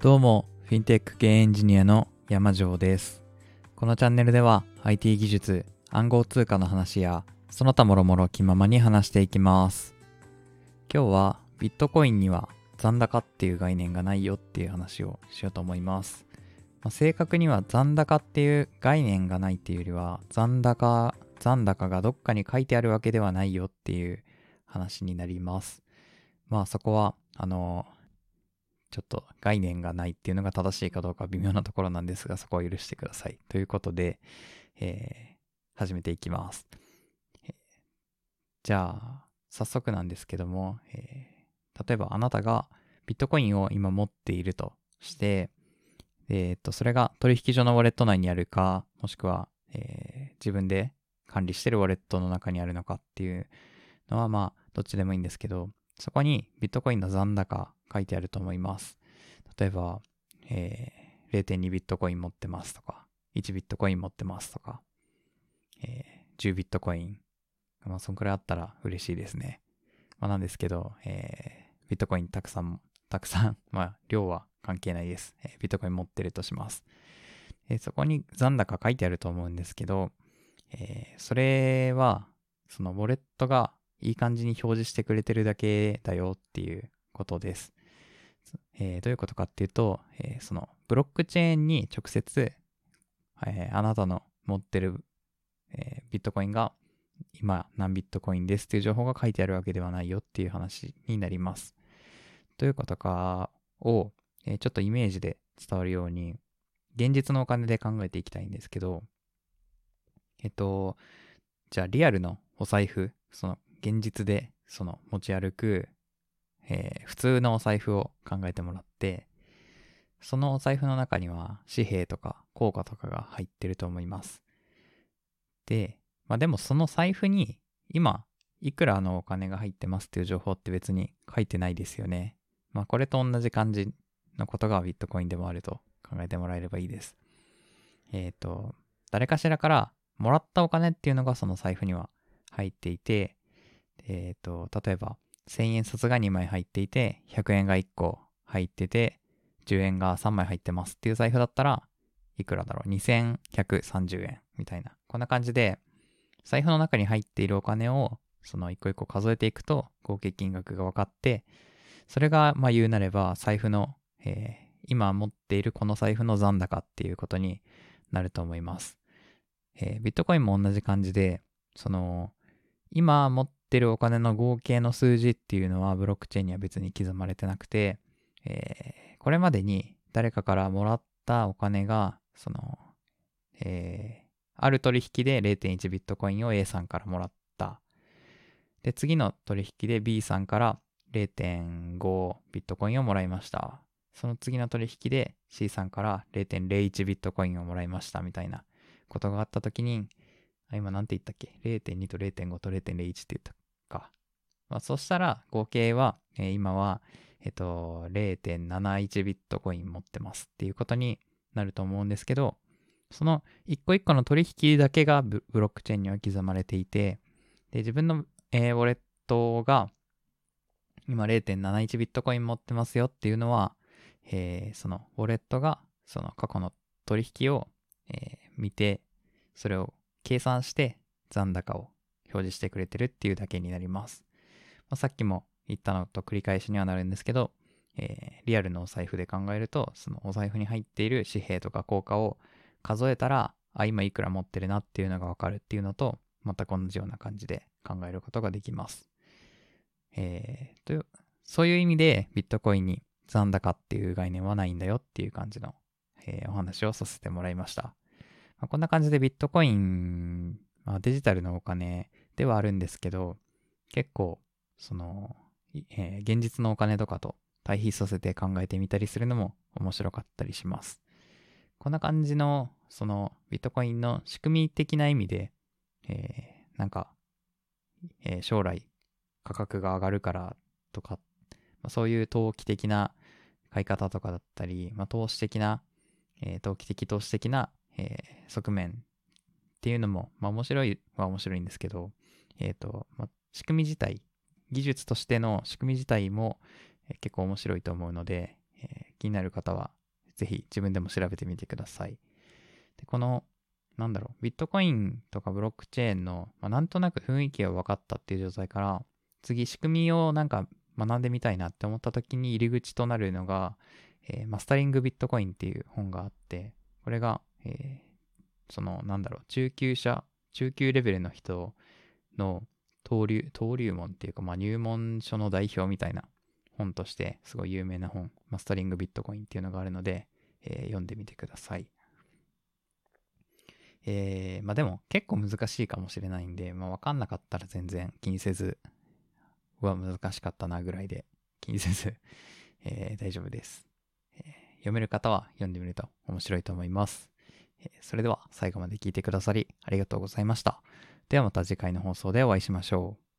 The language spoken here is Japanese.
どうも、フィンテック系エンジニアの山城です。このチャンネルでは IT 技術、暗号通貨の話や、その他もろもろ気ままに話していきます。今日はビットコインには残高っていう概念がないよっていう話をしようと思います。まあ正確には残高っていう概念がないっていうよりは、残高、残高がどっかに書いてあるわけではないよっていう話になります。まあそこは、あの、ちょっと概念がないっていうのが正しいかどうか微妙なところなんですが、そこは許してください。ということで、えー始めていきます。えーじゃあ、早速なんですけども、えー例えばあなたがビットコインを今持っているとして、えーっと、それが取引所のウォレット内にあるか、もしくは、えー自分で管理してるウォレットの中にあるのかっていうのは、まあ、どっちでもいいんですけど、そこにビットコインの残高書いてあると思います。例えば、えー0.2ビットコイン持ってますとか、1ビットコイン持ってますとか、えー10ビットコイン。まあ、そんくらいあったら嬉しいですね。まあ、なんですけど、えービットコインたくさん、たくさん、まあ、量は関係ないです。えービットコイン持ってるとします。えーそこに残高書いてあると思うんですけど、えーそれは、そのウォレットがいい感じに表示してくれてるだけだよっていうことです。えーどういうことかっていうと、えーそのブロックチェーンに直接、えーあなたの持ってる、えビットコインが今何ビットコインですっていう情報が書いてあるわけではないよっていう話になります。どういうことかを、えちょっとイメージで伝わるように、現実のお金で考えていきたいんですけど、えっと、じゃあリアルのお財布、その現実でその持ち歩く、えー普通のお財布を考えてもらって、そのお財布の中には紙幣とか硬貨とかが入ってると思います。で、まあでもその財布に今いくらのお金が入ってますっていう情報って別に書いてないですよね。まあこれと同じ感じのことがビットコインでもあると考えてもらえればいいです。えっ、と、誰かしらからもらったお金っていうのがその財布には入っていて、えっ、と、例えば1000円札が2枚入っていて、100円が1個入ってて、10円が3枚入ってますっていう財布だったらいくらだろう ?2130 円みたいな。こんな感じで、財布の中に入っているお金をその一個一個数えていくと合計金額が分かって、それがまあ言うなれば財布の、えー今持っているこの財布の残高っていうことになると思います。えービットコインも同じ感じで、その今持ってるお金の合計の数字っていうのはブロックチェーンには別に刻まれてなくて、えーこれまでに誰かからもらったお金が、その、えーある取引で0.1ビットコインを A さんからもらった。で、次の取引で B さんから0.5ビットコインをもらいました。その次の取引で C さんから0.01ビットコインをもらいましたみたいなことがあったときに、今なんて言ったっけ ?0.2 と0.5と0.01って言ったか。まあ、そしたら合計は、えー今は、えっと、0.71ビットコイン持ってますっていうことになると思うんですけど、その一個一個の取引だけがブロックチェーンには刻まれていて、で、自分の、えーウォレットが今0.71ビットコイン持ってますよっていうのは、えーそのウォレットがその過去の取引を、えー見て、それを計算して残高を表示してくれてるっていうだけになります。まあ、さっきも言ったのと繰り返しにはなるんですけど、えーリアルのお財布で考えると、そのお財布に入っている紙幣とか硬貨を数えたら、あ、今いくら持ってるなっていうのがわかるっていうのと、全く同じような感じで考えることができます。えーという、そういう意味でビットコインに残高っていう概念はないんだよっていう感じの、えーお話をさせてもらいました。まあこんな感じでビットコイン、まあ、デジタルのお金ではあるんですけど、結構、その、えー現実のお金とかと対比させて考えてみたりするのも面白かったりします。こんな感じの、その、ビットコインの仕組み的な意味で、えーなんか、えー将来価格が上がるからとか、まあそういう投機的な買い方とかだったり、まあ、投資的な、えー投機的投資的な、えー側面っていうのも、まあ面白いは面白いんですけど、えっ、と、ま、仕組み自体、技術としての仕組み自体も、えー結構面白いと思うので、えー気になる方は、ぜひ自分でも調べてみてください。で、この、なんだろう、ビットコインとかブロックチェーンの、ま、なんとなく雰囲気が分かったっていう状態から、次仕組みをなんか学んでみたいなって思った時に入り口となるのが、えー、マスタリングビットコインっていう本があって、これが、えー、その、なんだろう、中級者、中級レベルの人の登竜、登竜門っていうか、まあ入門書の代表みたいな本としてすごい有名な本、マスタリングビットコインっていうのがあるので、えー、読んでみてください。えー、まあでも結構難しいかもしれないんで、まあわかんなかったら全然気にせず、は難しかったなぐらいで気にせず えー、大丈夫です、えー、読める方は読んでみると面白いと思います。えー、それでは最後まで聞いてくださりありがとうございました。ではまた次回の放送でお会いしましょう。